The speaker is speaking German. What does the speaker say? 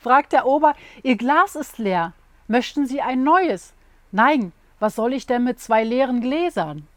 fragt der Ober, Ihr Glas ist leer. Möchten Sie ein neues? Nein, was soll ich denn mit zwei leeren Gläsern?